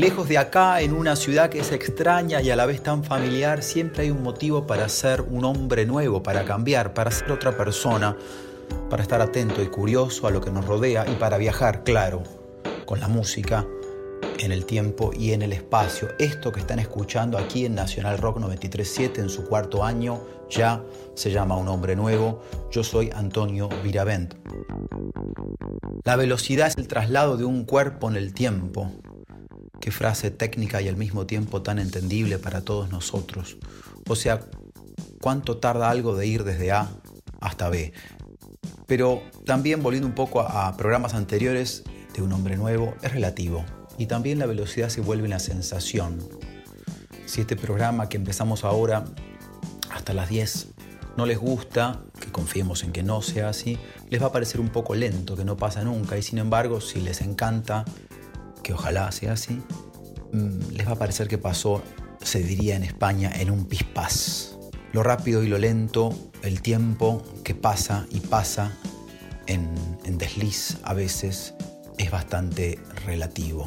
Lejos de acá, en una ciudad que es extraña y a la vez tan familiar, siempre hay un motivo para ser un hombre nuevo, para cambiar, para ser otra persona, para estar atento y curioso a lo que nos rodea y para viajar, claro, con la música, en el tiempo y en el espacio. Esto que están escuchando aquí en Nacional Rock 937 en su cuarto año ya se llama Un hombre nuevo. Yo soy Antonio Viravent. La velocidad es el traslado de un cuerpo en el tiempo. Qué frase técnica y al mismo tiempo tan entendible para todos nosotros. O sea, cuánto tarda algo de ir desde A hasta B. Pero también volviendo un poco a programas anteriores de Un hombre nuevo, es relativo y también la velocidad se vuelve una sensación. Si este programa que empezamos ahora hasta las 10 no les gusta, que confiemos en que no sea así, les va a parecer un poco lento, que no pasa nunca, y sin embargo, si les encanta, que ojalá sea así, mm, les va a parecer que pasó, se diría en España, en un pispás. Lo rápido y lo lento, el tiempo que pasa y pasa en, en desliz a veces, es bastante relativo.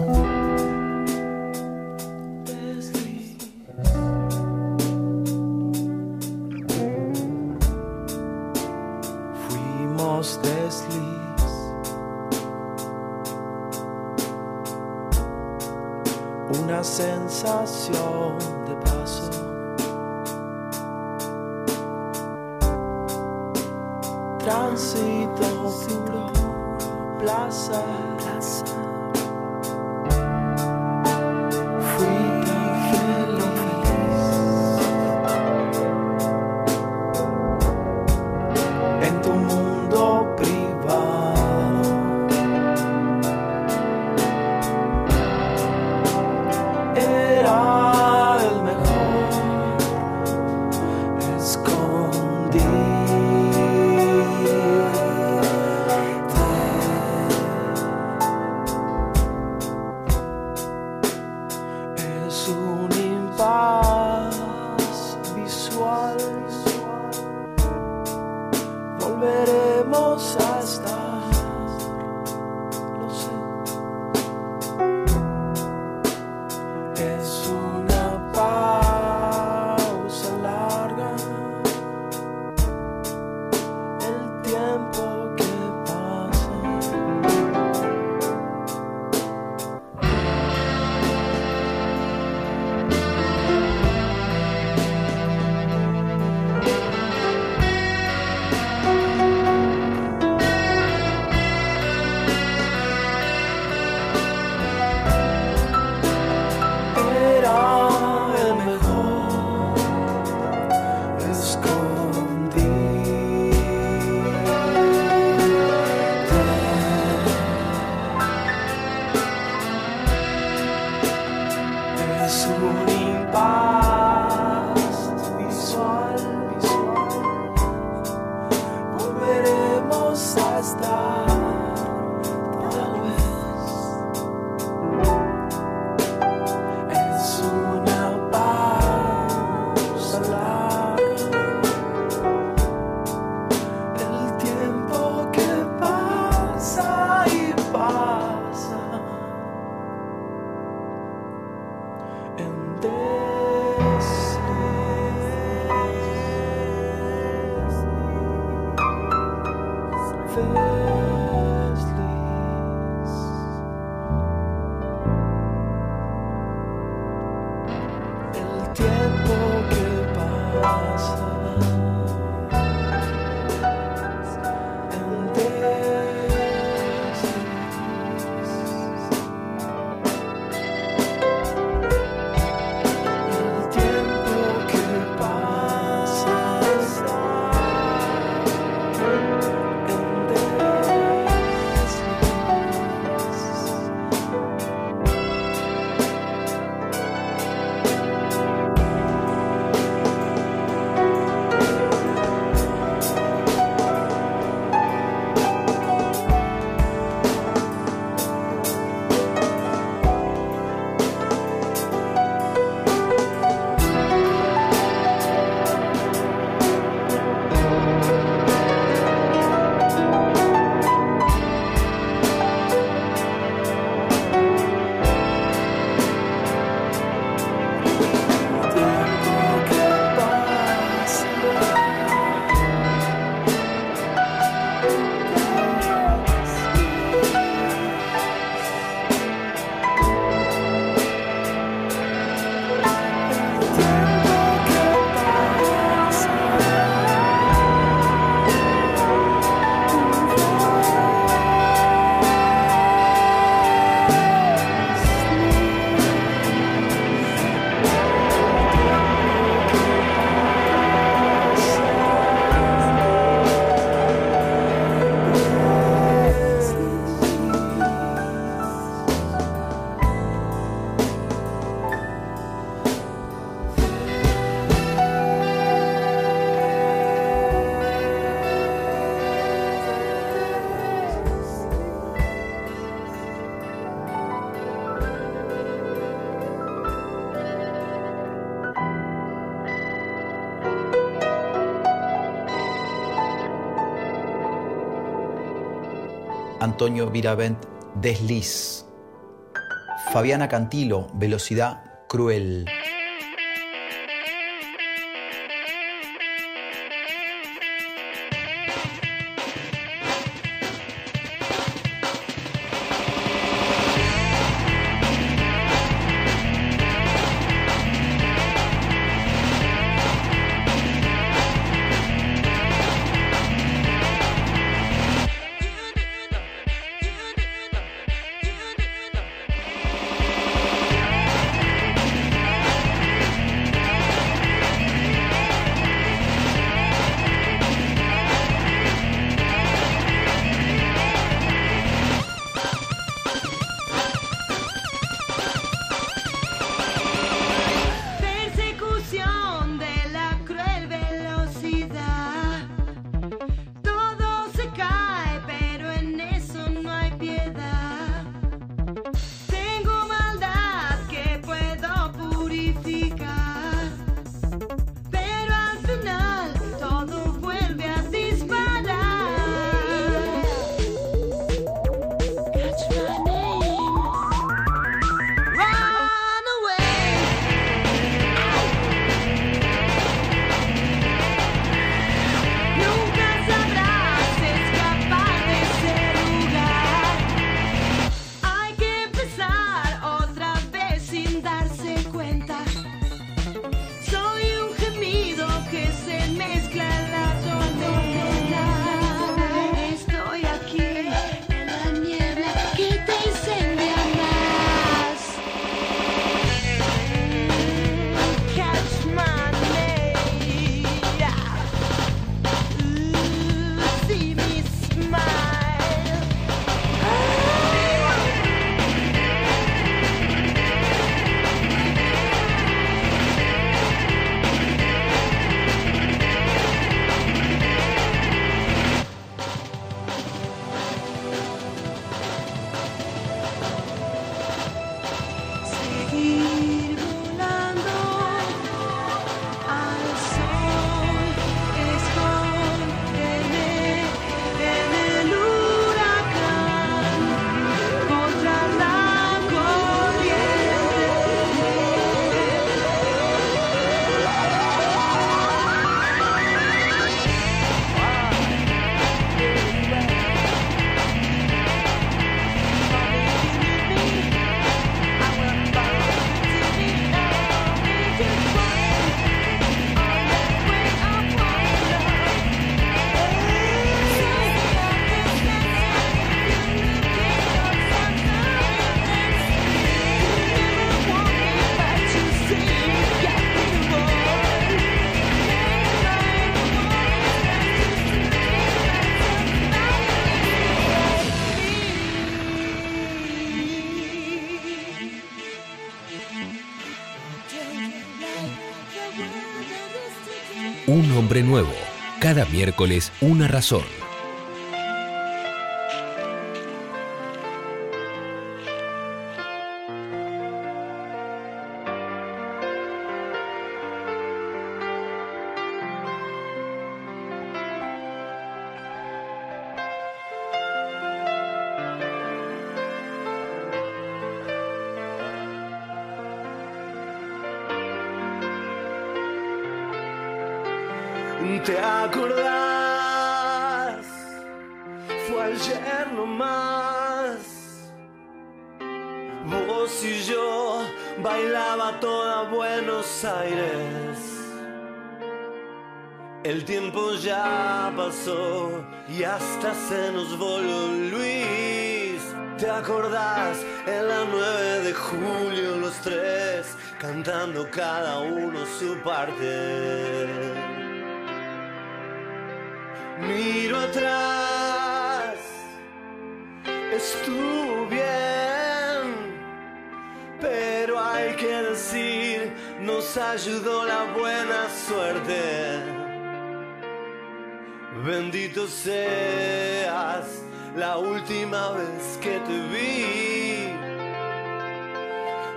的树林吧。Antonio Viravent, Desliz. Fabiana Cantilo, Velocidad Cruel. Un hombre nuevo. Cada miércoles una razón. ¿Te acordás? Fue ayer nomás. Vos y yo bailaba toda Buenos Aires. El tiempo ya pasó y hasta se nos voló Luis. ¿Te acordás? En la 9 de julio los tres cantando cada uno su parte. Miro atrás, estuvo bien, pero hay que decir, nos ayudó la buena suerte. Bendito seas la última vez que te vi.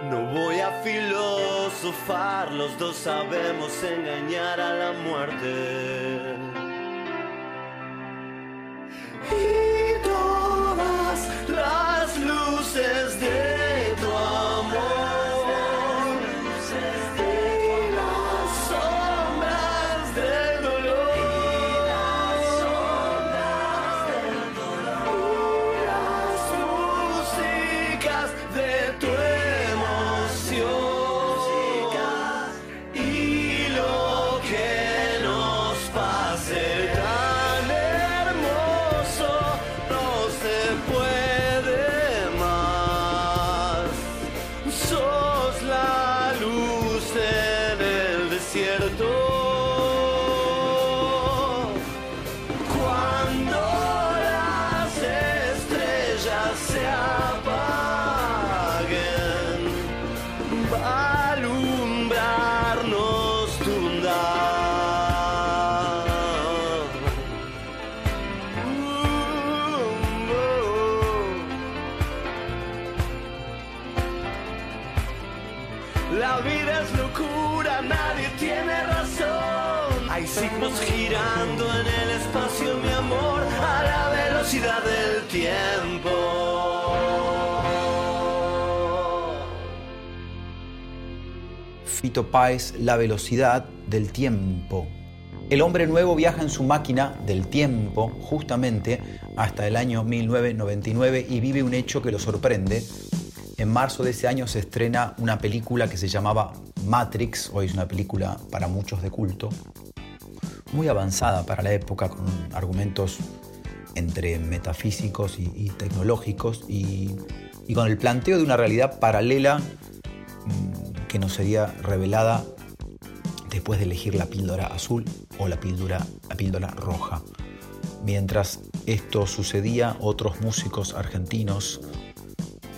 No voy a filosofar, los dos sabemos engañar a la muerte. Y Páez, La velocidad del tiempo. El hombre nuevo viaja en su máquina del tiempo justamente hasta el año 1999 y vive un hecho que lo sorprende. En marzo de ese año se estrena una película que se llamaba Matrix, hoy es una película para muchos de culto, muy avanzada para la época, con argumentos entre metafísicos y, tecnológicos y, y con el planteo de una realidad paralela mm, que nos sería revelada después de elegir la píldora azul o la píldora, la píldora roja. Mientras esto sucedía, otros músicos argentinos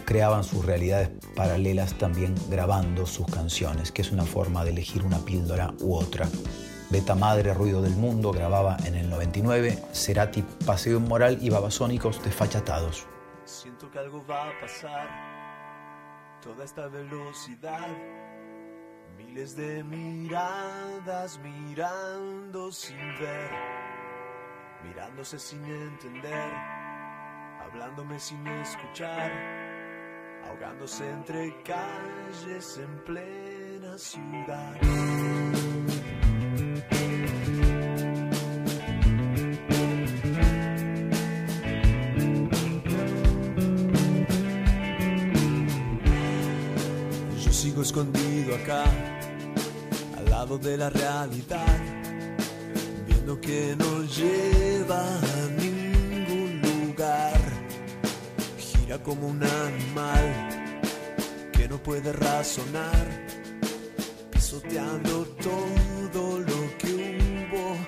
creaban sus realidades paralelas también grabando sus canciones, que es una forma de elegir una píldora u otra. Beta Madre, Ruido del Mundo, grababa en el 99, Cerati, Paseo Moral y Babasónicos, Desfachatados. Siento que algo va a pasar, toda esta velocidad Miles de miradas mirando sin ver, mirándose sin entender, hablándome sin escuchar, ahogándose entre calles en plena ciudad. Escondido acá de la realidad, viendo que no lleva a ningún lugar. Gira como un animal que no puede razonar, pisoteando todo lo que hubo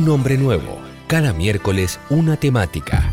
un hombre nuevo. Cada miércoles una temática.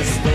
La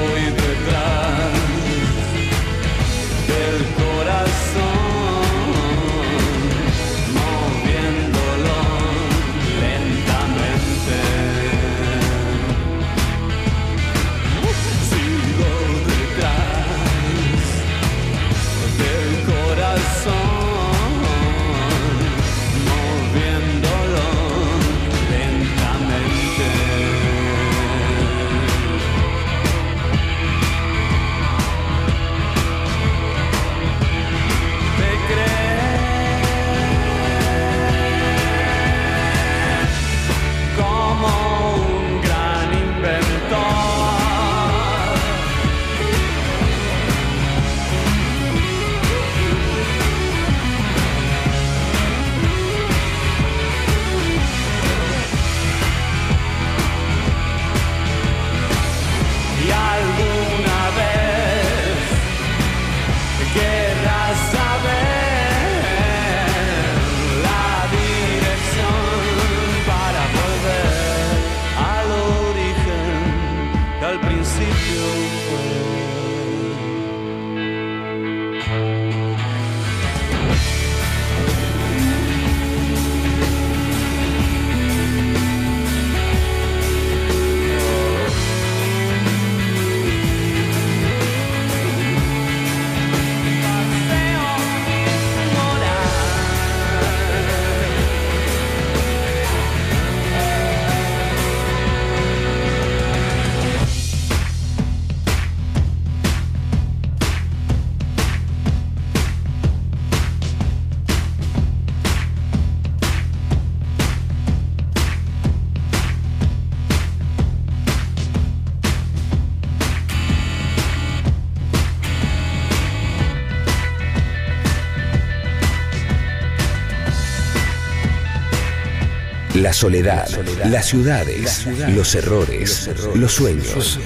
soledad, las ciudades, los errores, los sueños.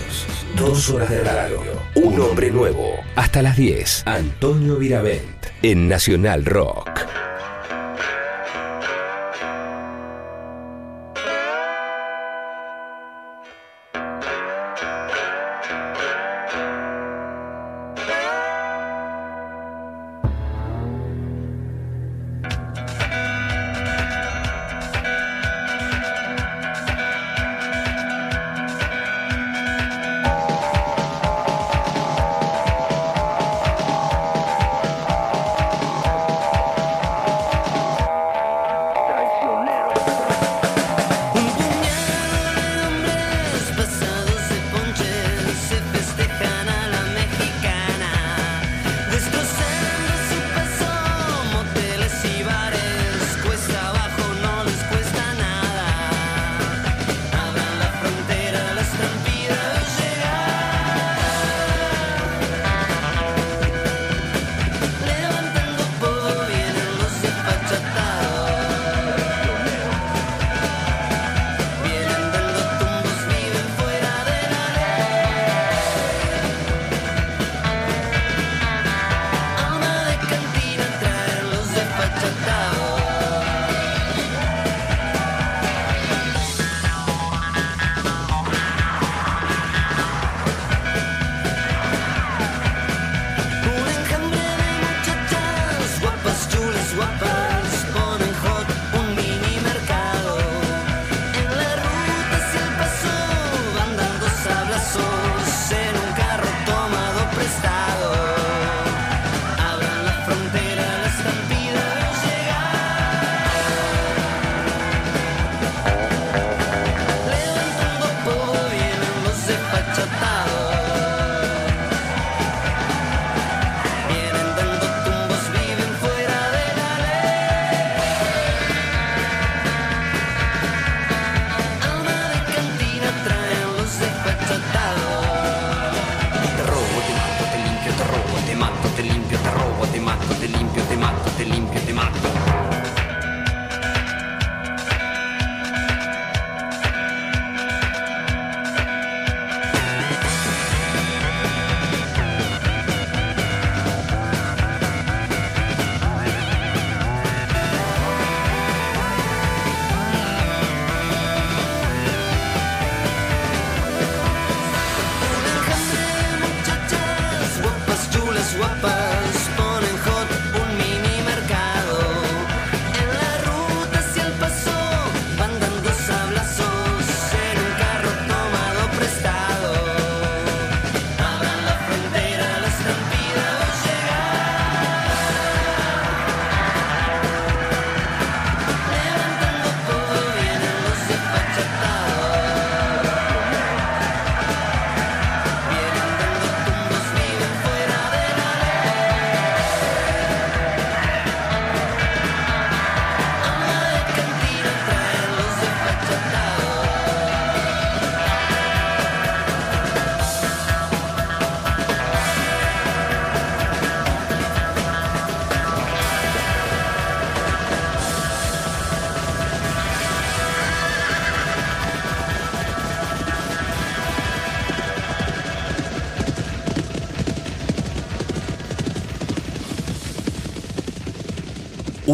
Dos horas de radio. Un hombre nuevo. Hasta las 10. Antonio Viravent. En Nacional Rock.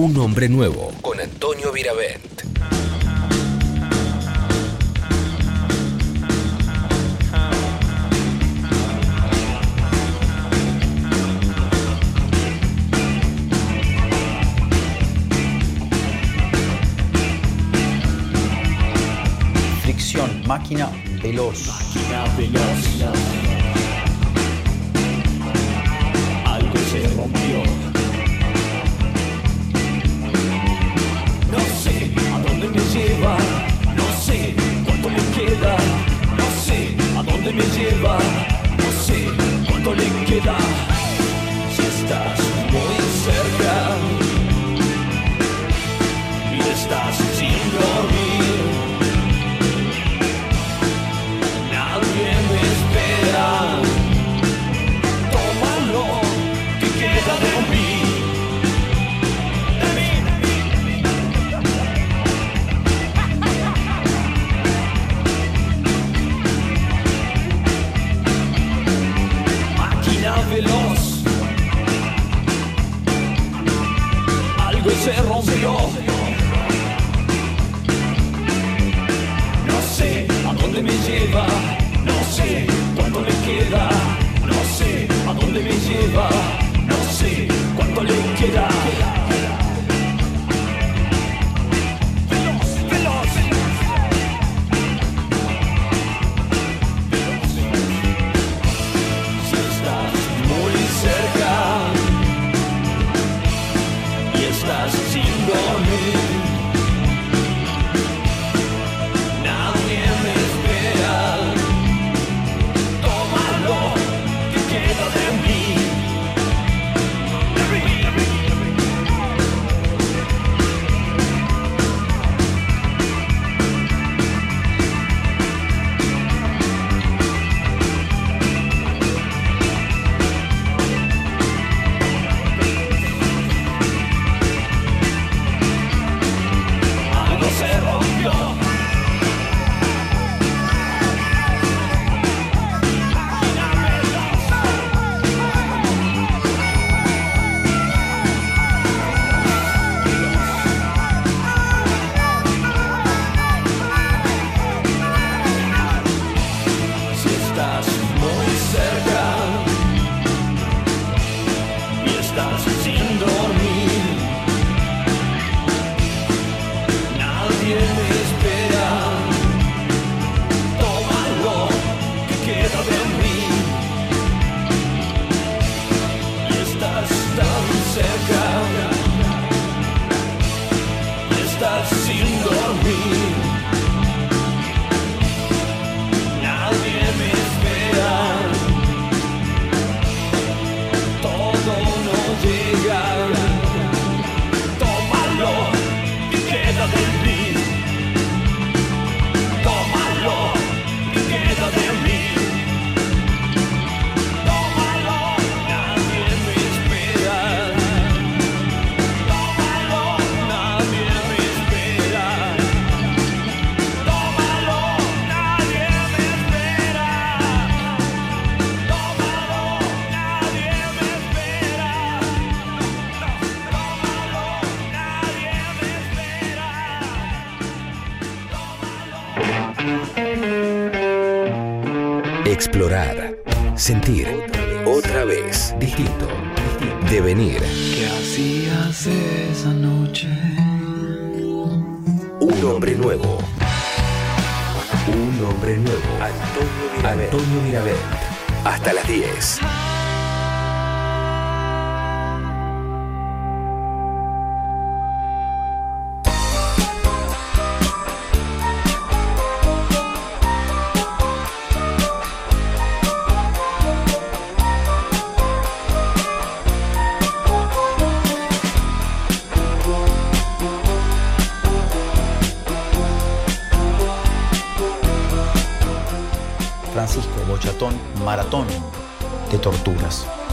Un hombre nuevo con Antonio Viravent. Fricción, máquina veloz. Máquina veloz. Sentir, otra vez, distinto, devenir. ¿Qué hacías esa noche? Un hombre nuevo. Un hombre nuevo. Antonio Mirabel. Antonio Mirabel. Hasta las 10. De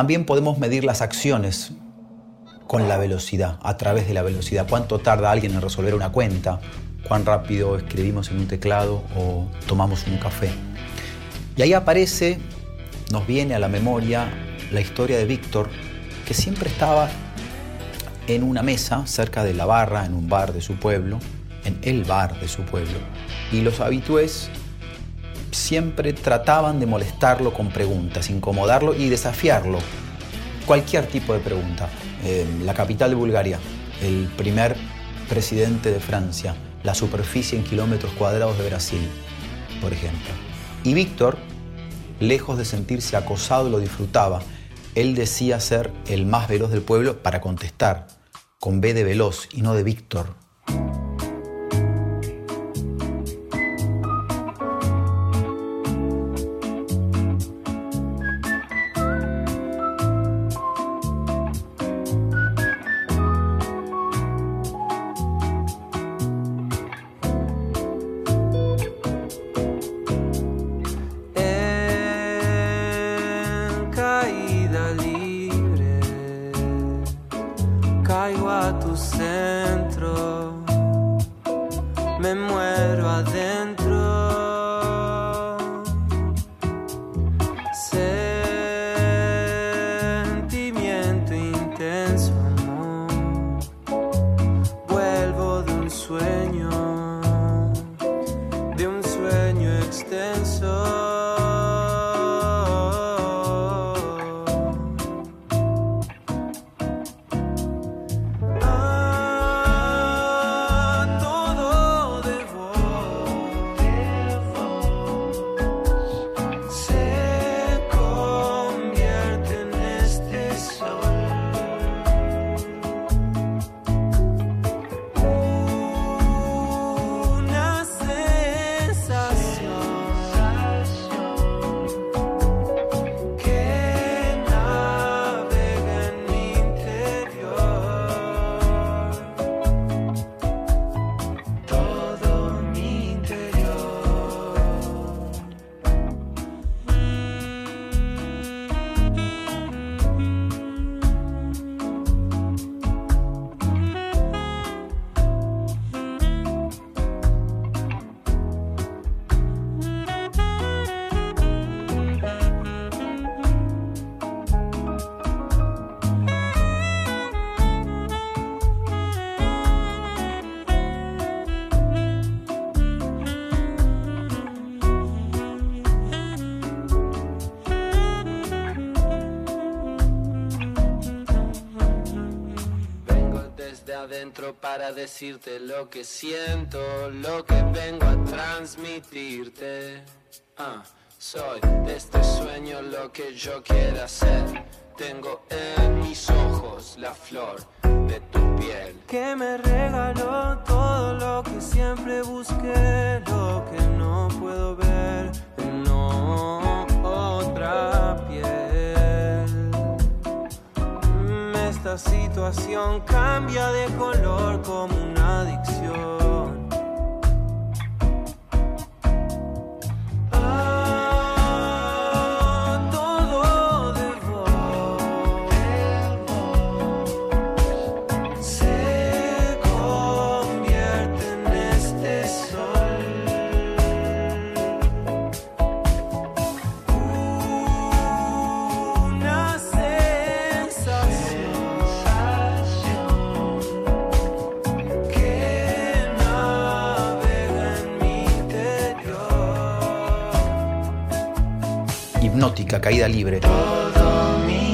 También podemos medir las acciones con la velocidad, a través de la velocidad. ¿Cuánto tarda alguien en resolver una cuenta? ¿Cuán rápido escribimos en un teclado o tomamos un café? Y ahí aparece, nos viene a la memoria la historia de Víctor, que siempre estaba en una mesa cerca de la barra, en un bar de su pueblo, en el bar de su pueblo. Y los habitués siempre trataban de molestarlo con preguntas, incomodarlo y desafiarlo. Cualquier tipo de pregunta. Eh, la capital de Bulgaria, el primer presidente de Francia, la superficie en kilómetros cuadrados de Brasil, por ejemplo. Y Víctor, lejos de sentirse acosado, lo disfrutaba. Él decía ser el más veloz del pueblo para contestar, con B de veloz y no de Víctor. Adentro para decirte lo que siento, lo que vengo a transmitirte. Ah, soy de este sueño lo que yo quiera ser. Tengo en mis ojos la flor de tu piel. Que me regaló todo lo que siempre busqué, lo que no puedo ver, no Esta situación cambia de color como una adicción. Caída libre. Todo mi.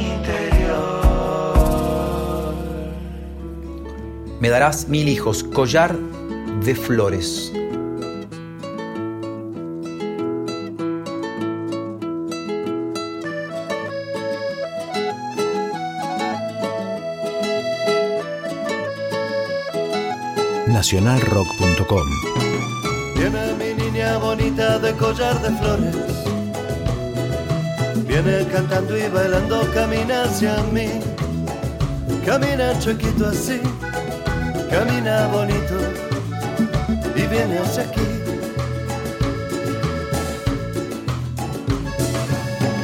Me darás mil hijos, collar de flores. nacionalrock.com. Viene mi niña bonita de collar de flores. Viene cantando y bailando, camina hacia mí. Camina chiquito así, camina bonito y viene hacia aquí.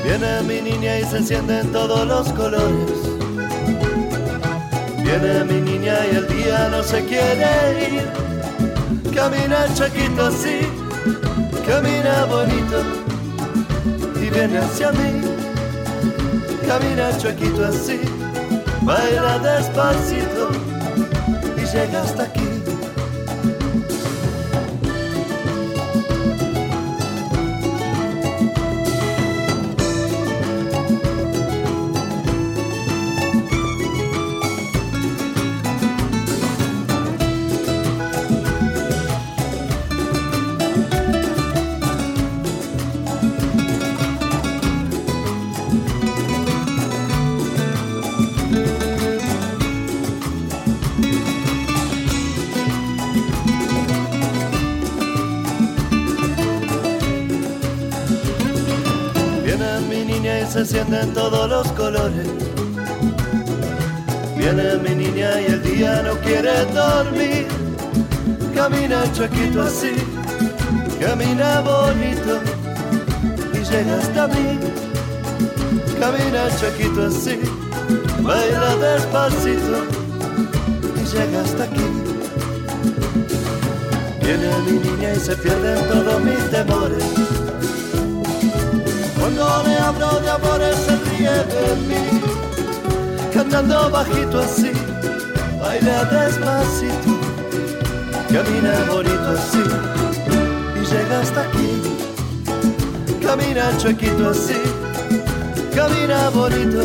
Viene mi niña y se encienden todos los colores. Viene mi niña y el día no se quiere ir. Camina chiquito así, camina bonito viene hacia mí. Camina chiquito así, baila despacito y llega hasta aquí. Y encienden todos los colores. Viene mi niña y el día no quiere dormir. Camina chiquito así, camina bonito y llega hasta mí. Camina chiquito así, baila despacito llega hasta aquí. Viene mi niña y se pierden todos mis temores. Le hablo de amores se ríe de mí, cantando bajito así, baila despacito, camina bonito así y llega hasta aquí. Camina chuequito así, camina bonito,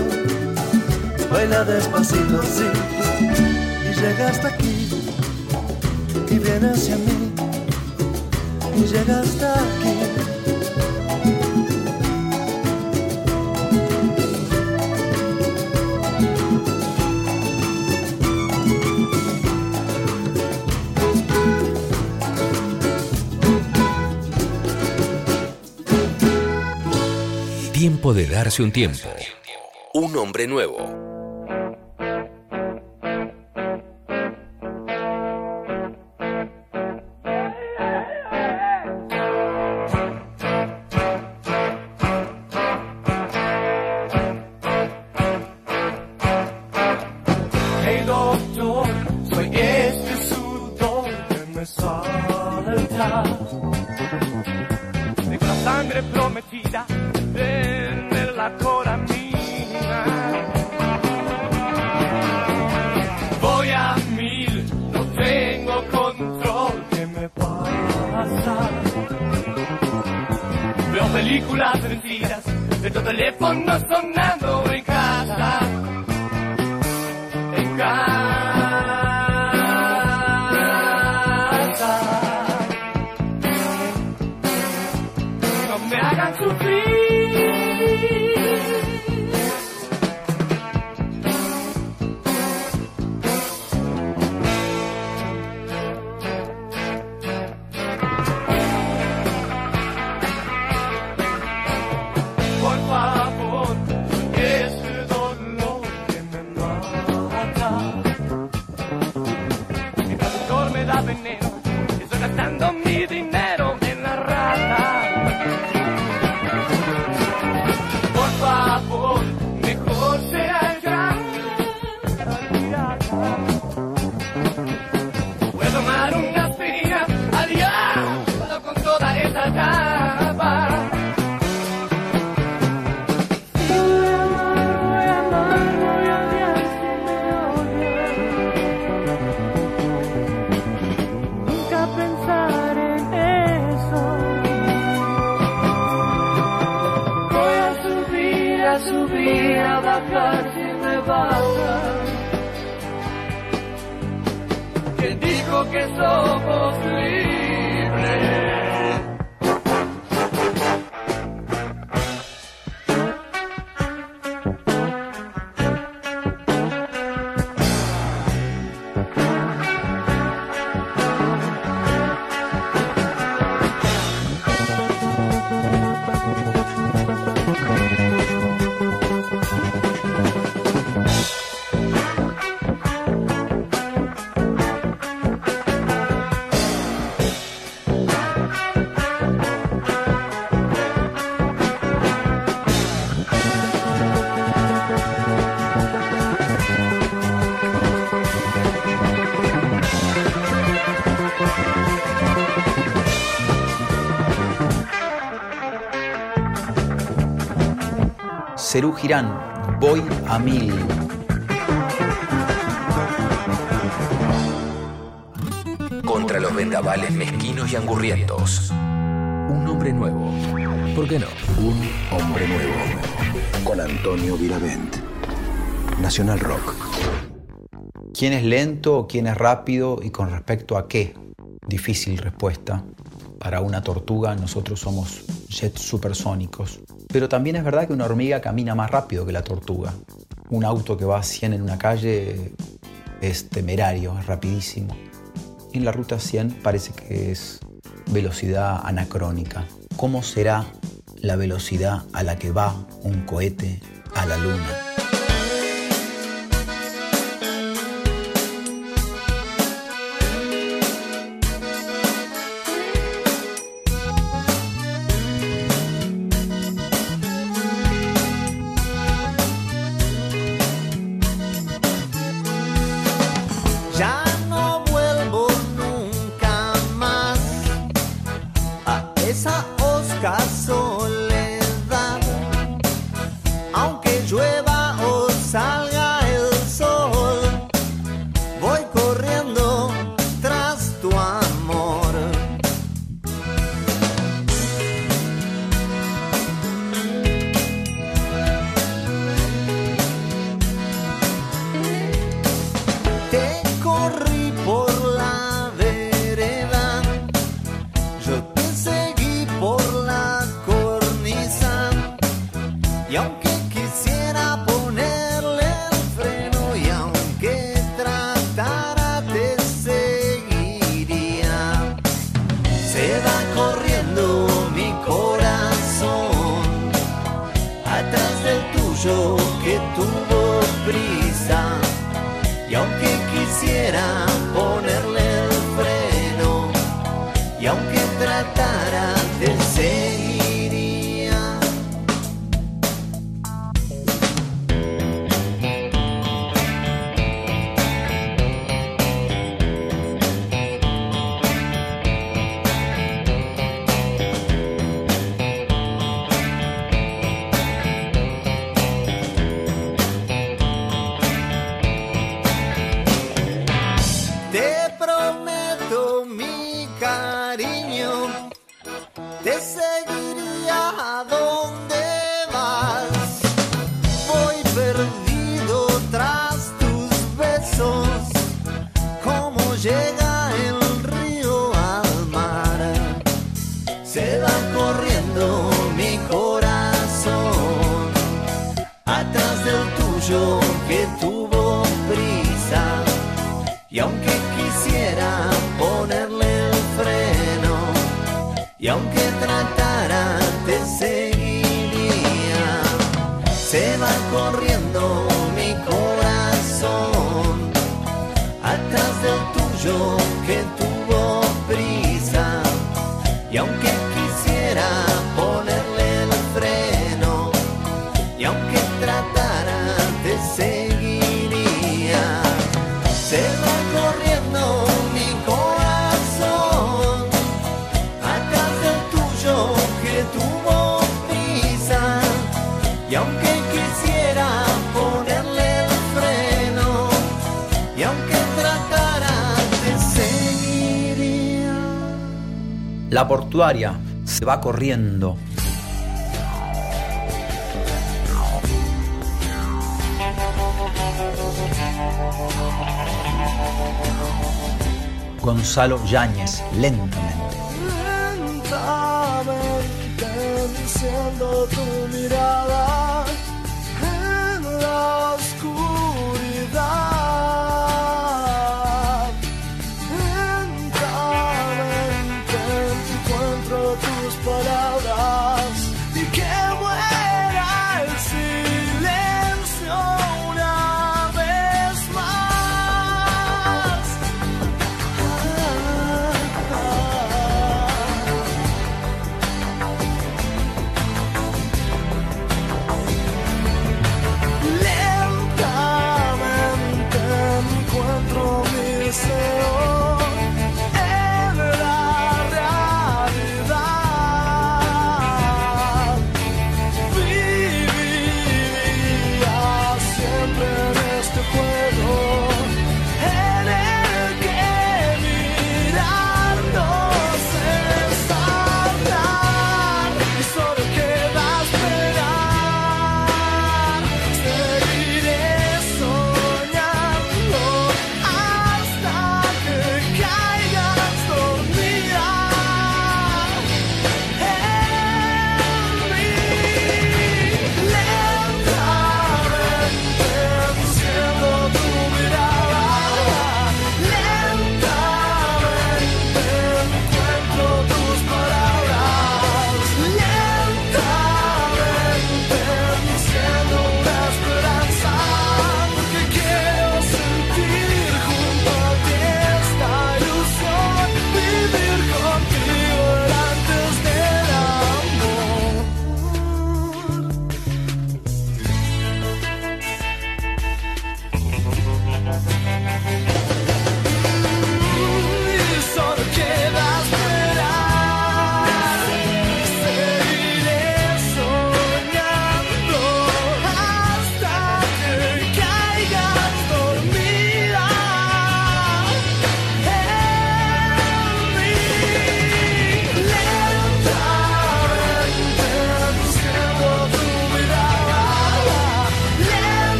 baila despacito así y llega hasta aquí y viene hacia mí y llega hasta aquí. De darse un tiempo. Un hombre nuevo. Cerú Girán, voy a mil. Contra los vendavales mezquinos y angurrientos. Un hombre nuevo. ¿Por qué no? Un hombre nuevo. Con Antonio Viravent. Nacional Rock. ¿Quién es lento, quién es rápido y con respecto a qué? Difícil respuesta. Para una tortuga nosotros somos jets supersónicos. Pero también es verdad que una hormiga camina más rápido que la tortuga. Un auto que va a 100 en una calle es temerario, es rapidísimo. En la ruta 100 parece que es velocidad anacrónica. ¿Cómo será la velocidad a la que va un cohete a la luna? La portuaria se va corriendo. Gonzalo Yáñez, lentamente.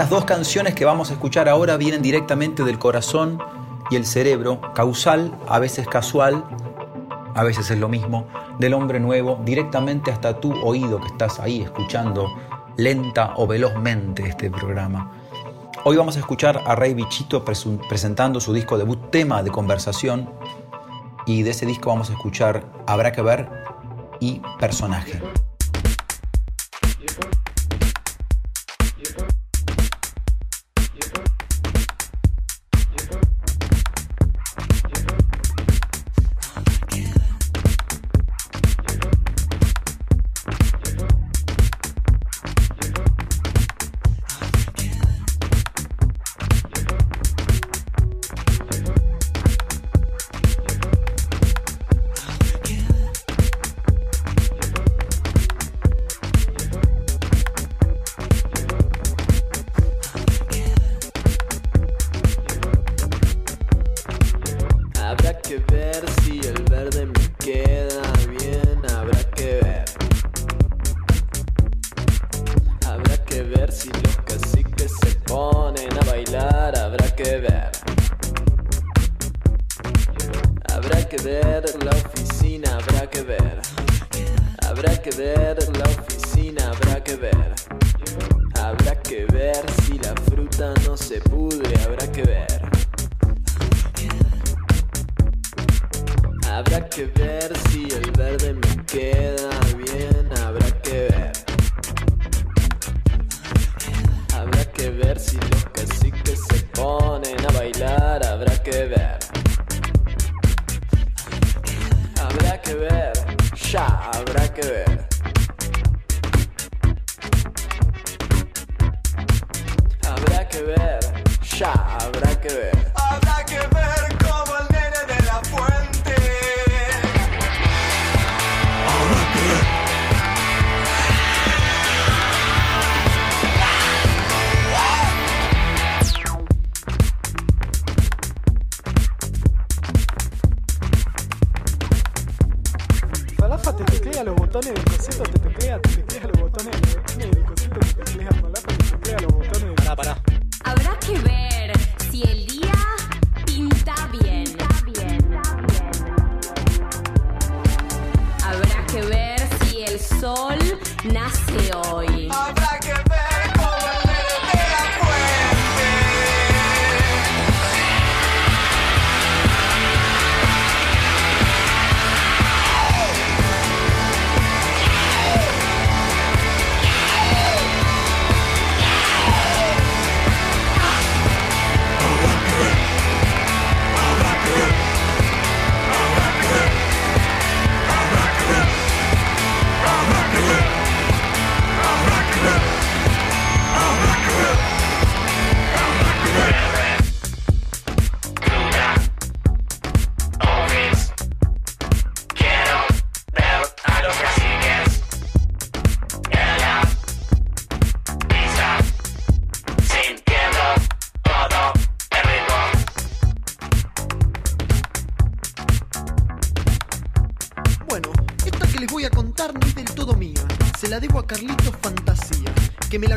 Estas dos canciones que vamos a escuchar ahora vienen directamente del corazón y el cerebro, causal, a veces casual, a veces es lo mismo, del hombre nuevo, directamente hasta tu oído que estás ahí escuchando lenta o velozmente este programa. Hoy vamos a escuchar a Rey Bichito presentando su disco debut tema de conversación y de ese disco vamos a escuchar Habrá que ver y Personaje. Habrá que ver la oficina, habrá que ver. Habrá que ver si la fruta no se pudre, habrá que ver. Habrá que ver si el verde me queda bien, habrá que ver. Habrá que ver si los caciques se ponen a bailar, habrá que ver. Habrá que ver ya habrá que ver.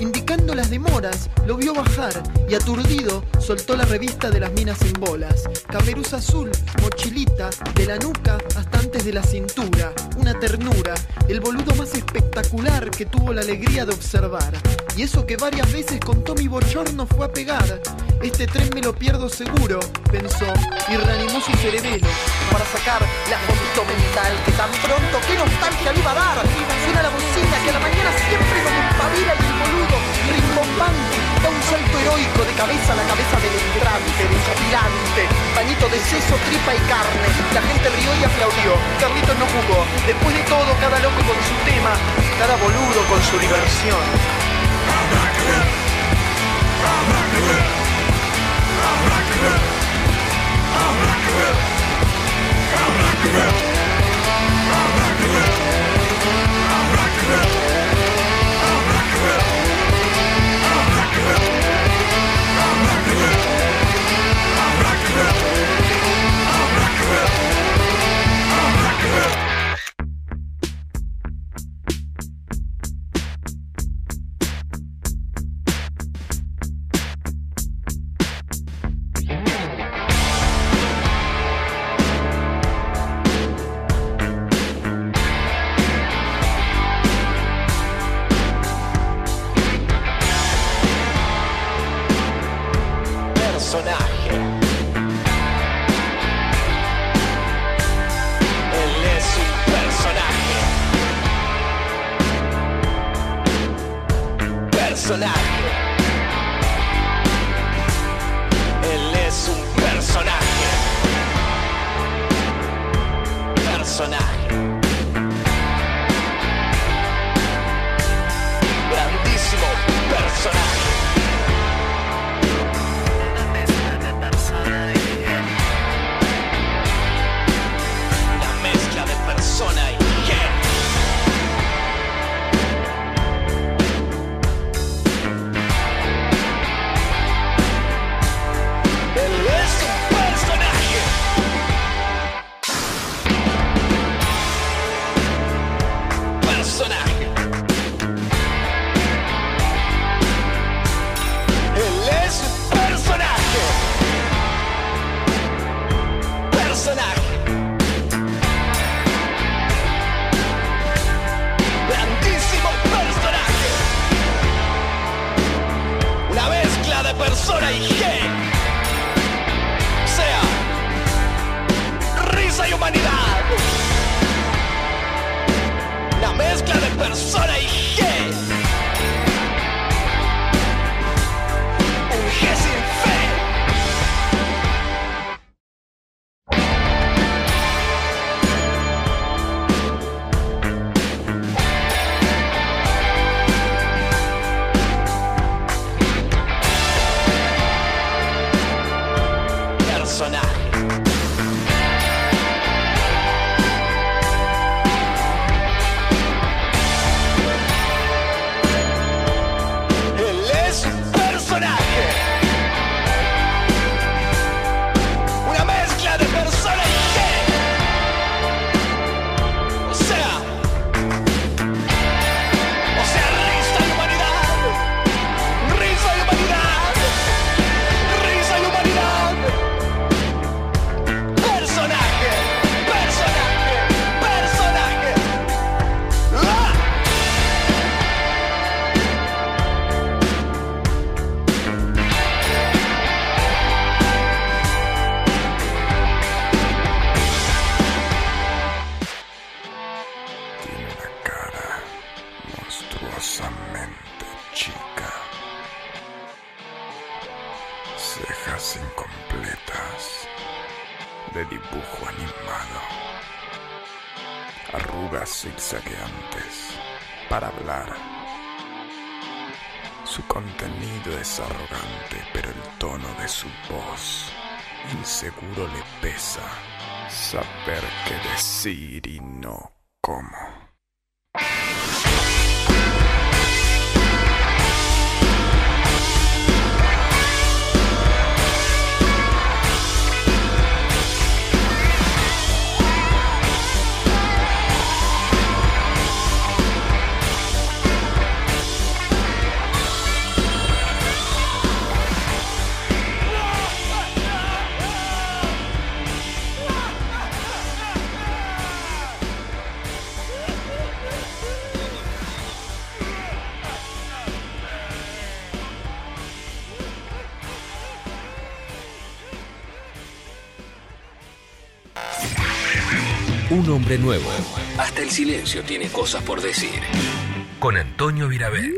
indicando las demoras, lo vio bajar y aturdido soltó la revista de las minas en bolas. Caperuza azul, mochilita, de la nuca hasta antes de la cintura, una ternura, el boludo más espectacular que tuvo la alegría de observar. Y eso que varias veces contó mi bochorno fue a pegar. Este tren me lo pierdo seguro, pensó, y reanimó su cerebelo para sacar la fotito mental que tan pronto, qué nostalgia le iba a dar. Suena la bocina que a la mañana siempre como pavila y el boludo rimbombante da un salto heroico de cabeza a la cabeza del entrante, desopilante, bañito de seso, tripa y carne. La gente rió y aplaudió. Carlitos no jugó. Después de todo, cada loco con su tema, cada boludo con su diversión. Rock the Saber qué decir y no cómo. Nuevo. Hasta el silencio tiene cosas por decir. Con Antonio Virabel.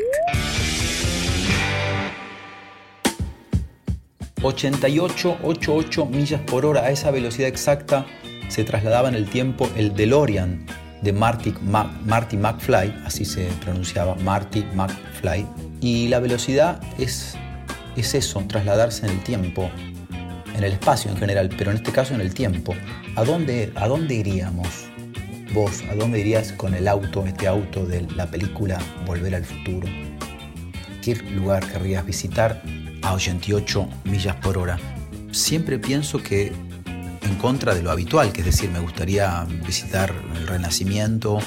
88 millas por hora. A esa velocidad exacta se trasladaba en el tiempo el DeLorean de Marty, Ma- Marty McFly, así se pronunciaba, Marty McFly. Y la velocidad es, es eso, trasladarse en el tiempo, en el espacio en general, pero en este caso en el tiempo. ¿A dónde, a dónde iríamos? Vos, ¿a dónde irías con el auto, este auto de la película Volver al Futuro? ¿Qué lugar querrías visitar a 88 millas por hora? Siempre pienso que en contra de lo habitual, que es decir, me gustaría visitar el Renacimiento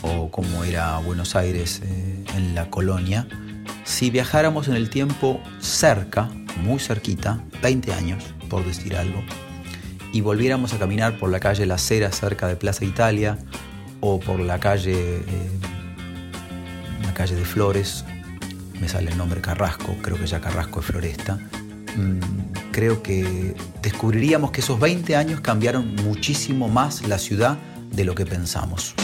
o cómo era Buenos Aires eh, en la colonia. Si viajáramos en el tiempo cerca, muy cerquita, 20 años, por decir algo, y volviéramos a caminar por la calle La Cera cerca de Plaza Italia o por la calle, eh, la calle de Flores, me sale el nombre Carrasco, creo que ya Carrasco es Floresta, mm, creo que descubriríamos que esos 20 años cambiaron muchísimo más la ciudad de lo que pensamos.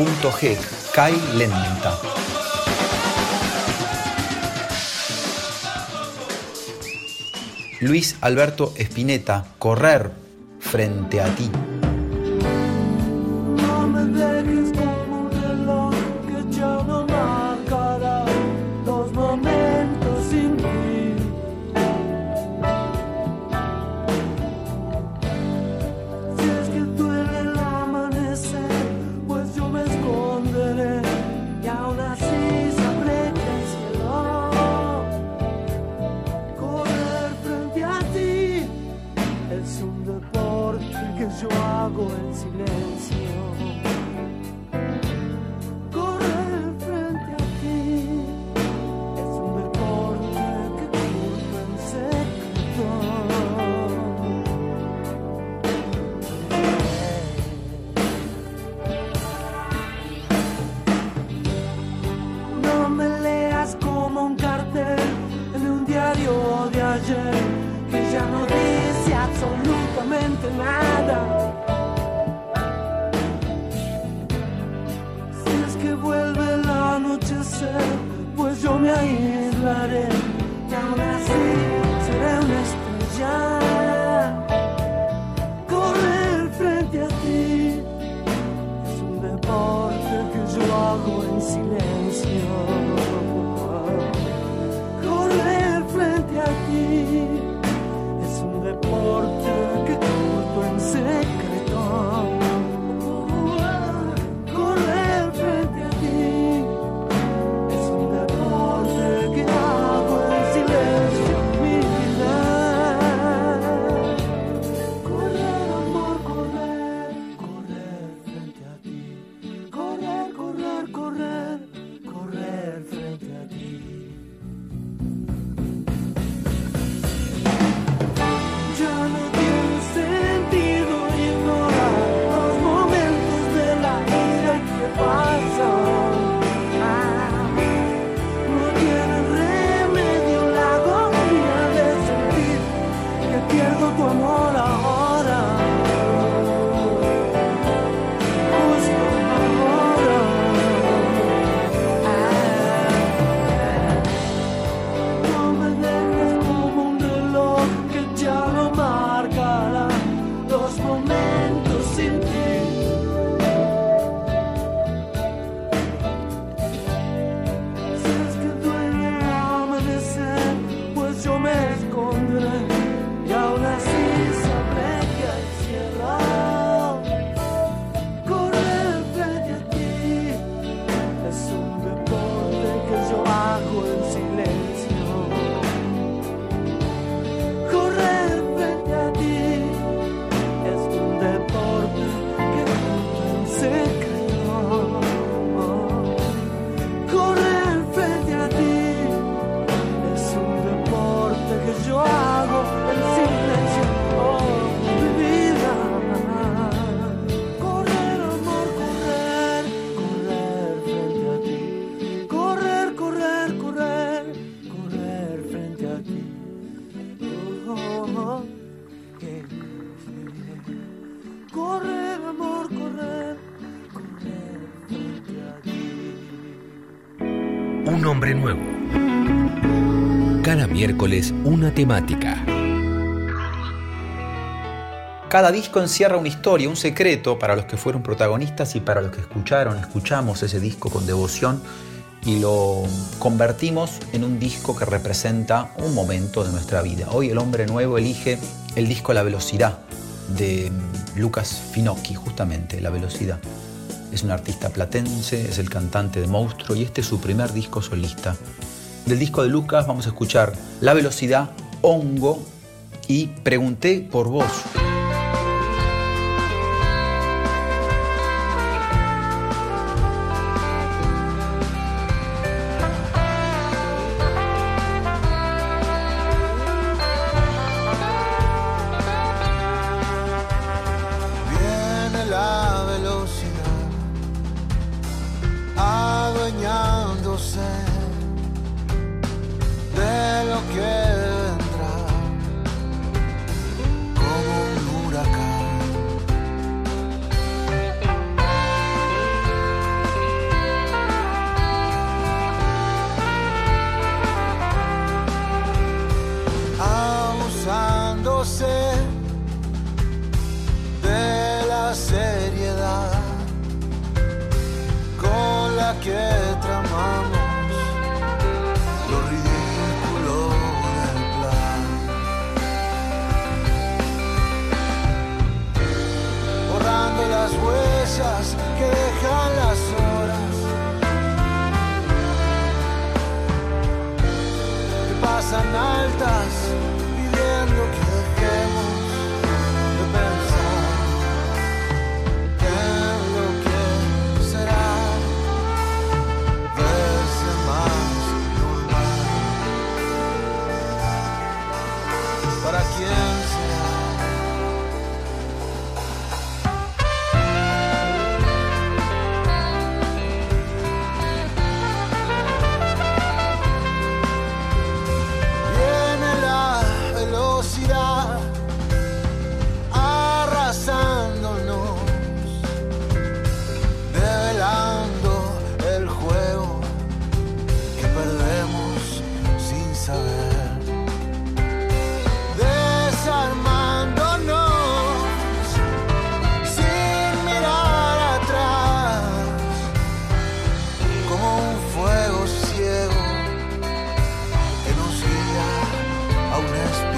Punto G, Kai Lenta. Luis Alberto Espineta, correr frente a ti. Una temática. Cada disco encierra una historia, un secreto para los que fueron protagonistas y para los que escucharon, escuchamos ese disco con devoción y lo convertimos en un disco que representa un momento de nuestra vida. Hoy el hombre nuevo elige el disco La Velocidad de Lucas Finocchi, justamente La Velocidad. Es un artista platense, es el cantante de Monstruo y este es su primer disco solista. Del disco de Lucas vamos a escuchar La Velocidad, Hongo y Pregunté por vos. Hasta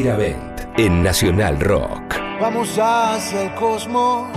Viravent en Nacional Rock. Vamos hacia el cosmos.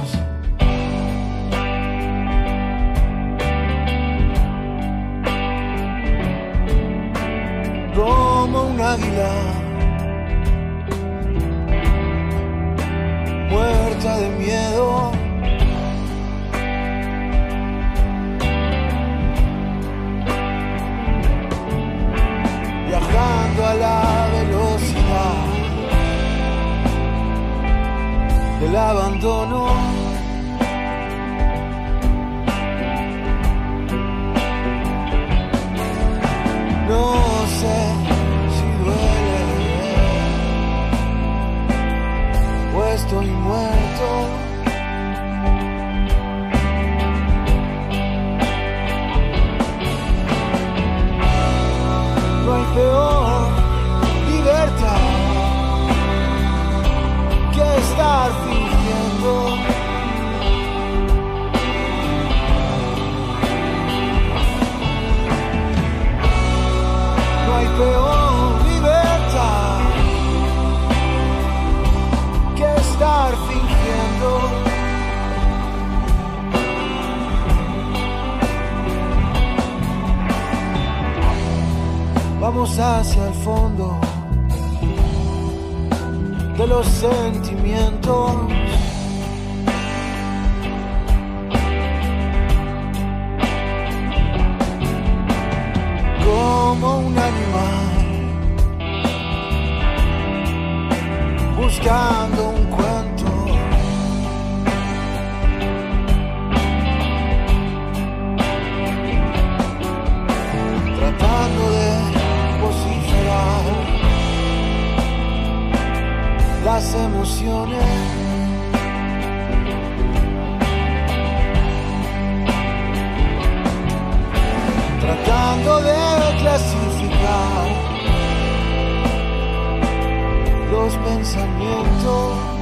los pensamientos.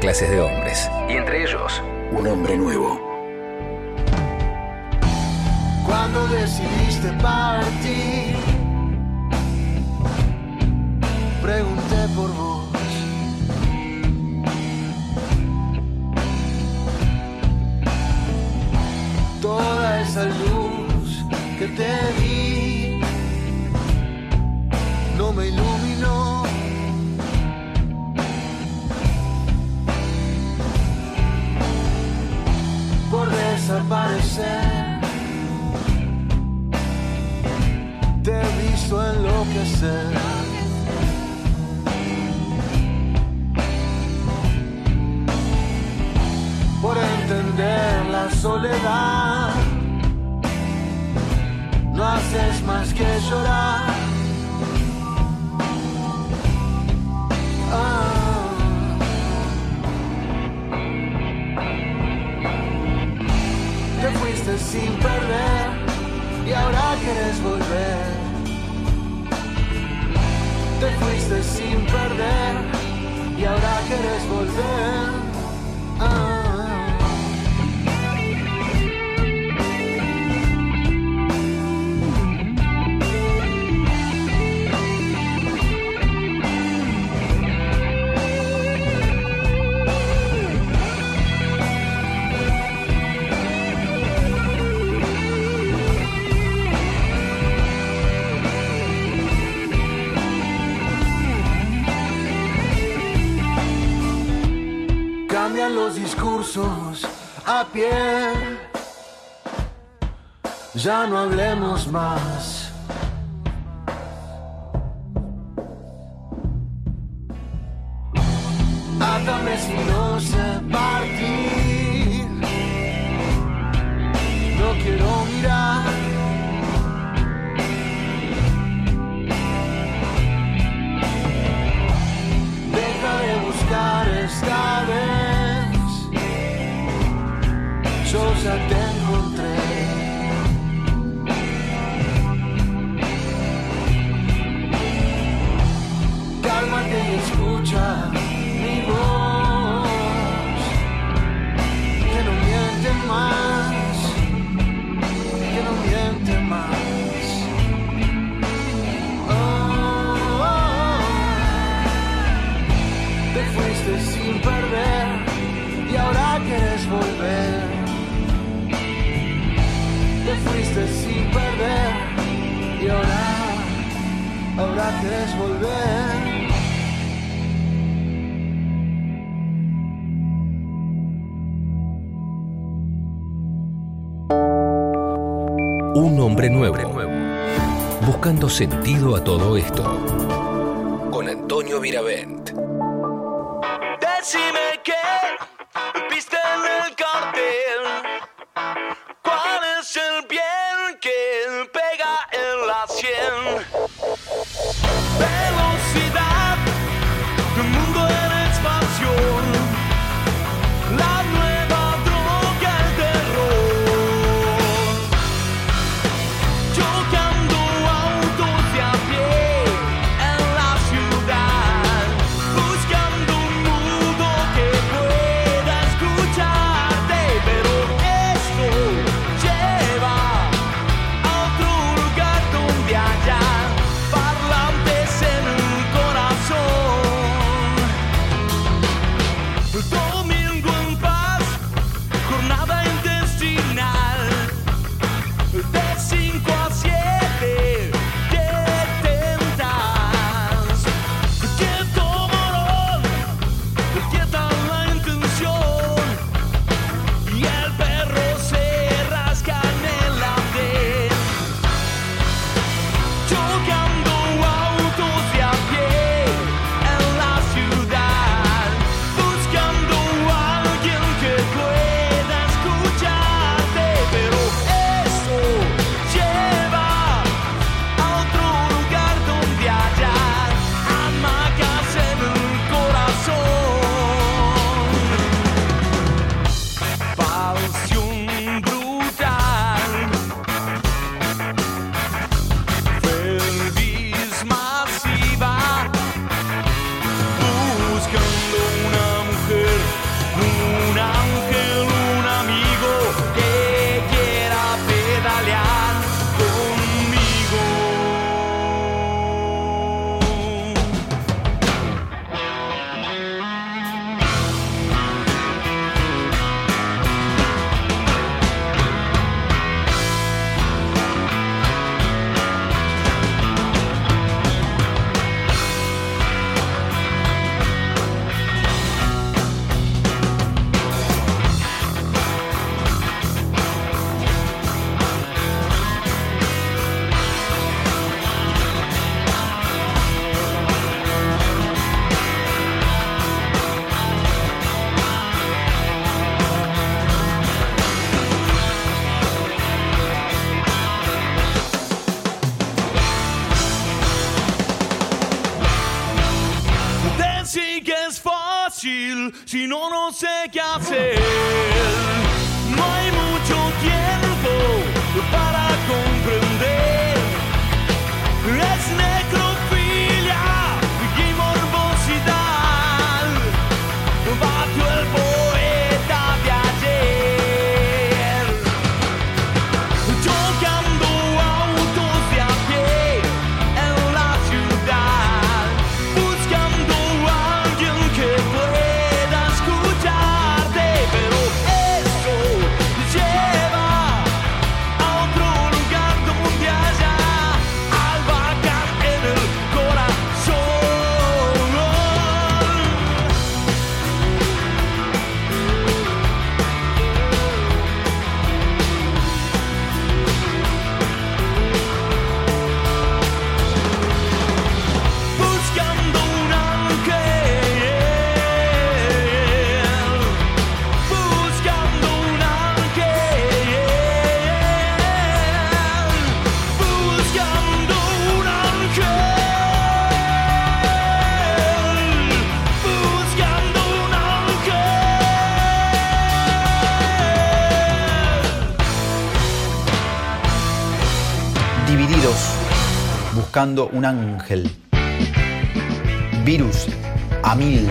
clases de hombres. Y entre ellos, un hombre nuevo. a pie. Ya no hablemos más. Átame si no sé partir. volver. Un hombre nuevo, buscando sentido a todo esto. un ángel. Virus a mil.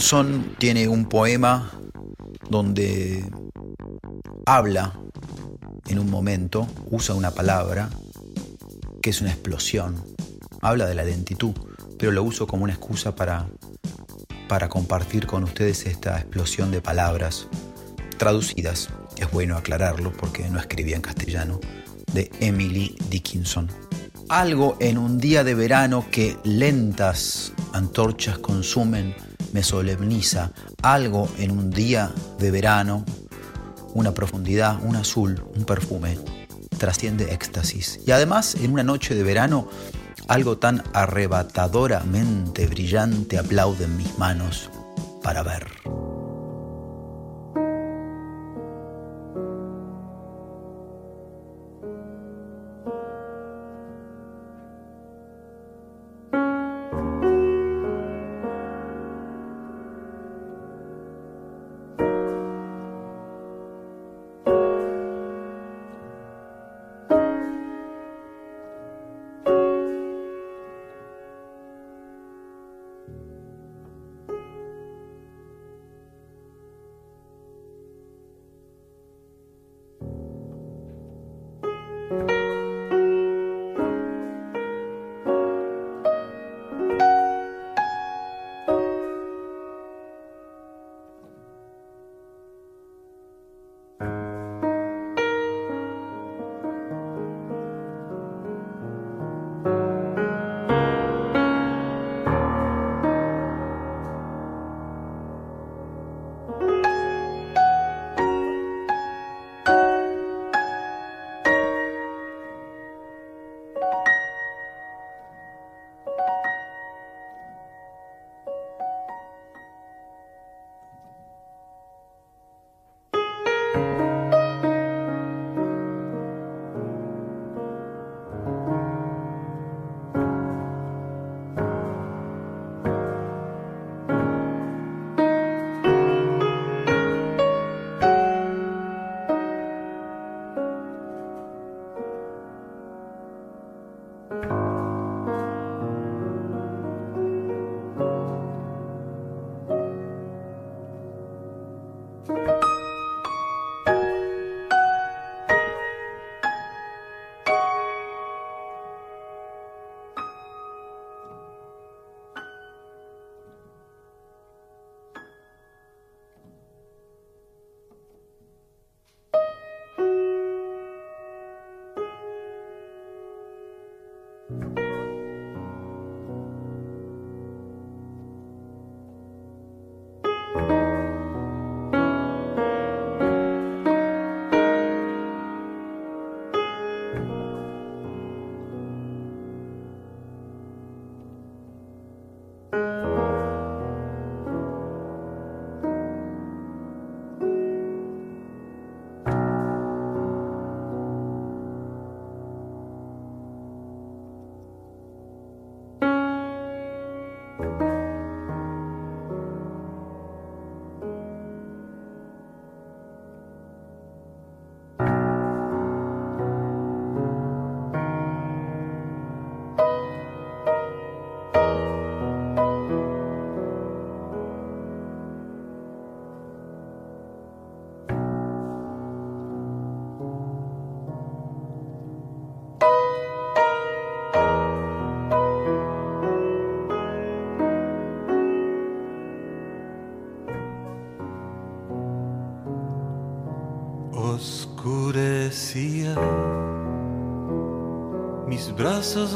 Dickinson tiene un poema donde habla en un momento, usa una palabra que es una explosión. Habla de la lentitud, pero lo uso como una excusa para, para compartir con ustedes esta explosión de palabras traducidas. Es bueno aclararlo porque no escribía en castellano, de Emily Dickinson. Algo en un día de verano que lentas antorchas consumen me solemniza. Algo en un día de verano, una profundidad, un azul, un perfume, trasciende éxtasis. Y además, en una noche de verano, algo tan arrebatadoramente brillante aplaude en mis manos para ver.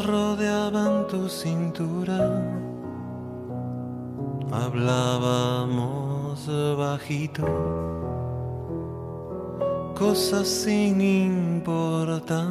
Rodeaban tu cintura. Hablábamos bajito, cosas sin importancia,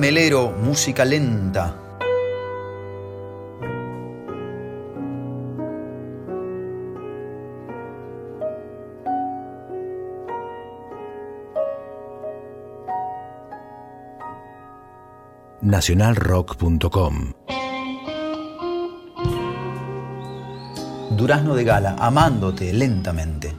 Melero, música lenta. nacionalrock.com Durazno de Gala, amándote lentamente.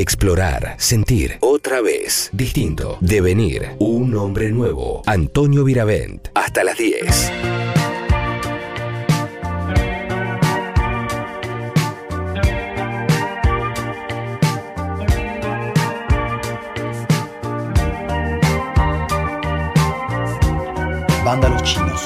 Explorar, sentir, otra vez, distinto, devenir, un hombre nuevo. Antonio Viravent, hasta las 10. Banda Los Chinos,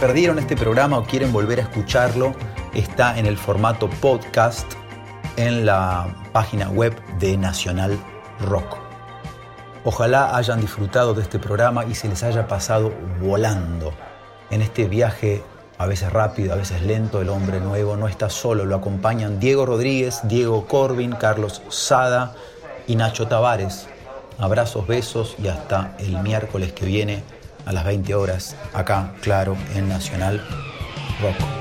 perdieron este programa o quieren volver a escucharlo, está en el formato podcast en la página web de Nacional Rock. Ojalá hayan disfrutado de este programa y se les haya pasado volando. En este viaje, a veces rápido, a veces lento, el hombre nuevo no está solo, lo acompañan Diego Rodríguez, Diego Corbin, Carlos Sada y Nacho Tavares. Abrazos, besos y hasta el miércoles que viene a las 20 horas, acá, claro, en Nacional Rock.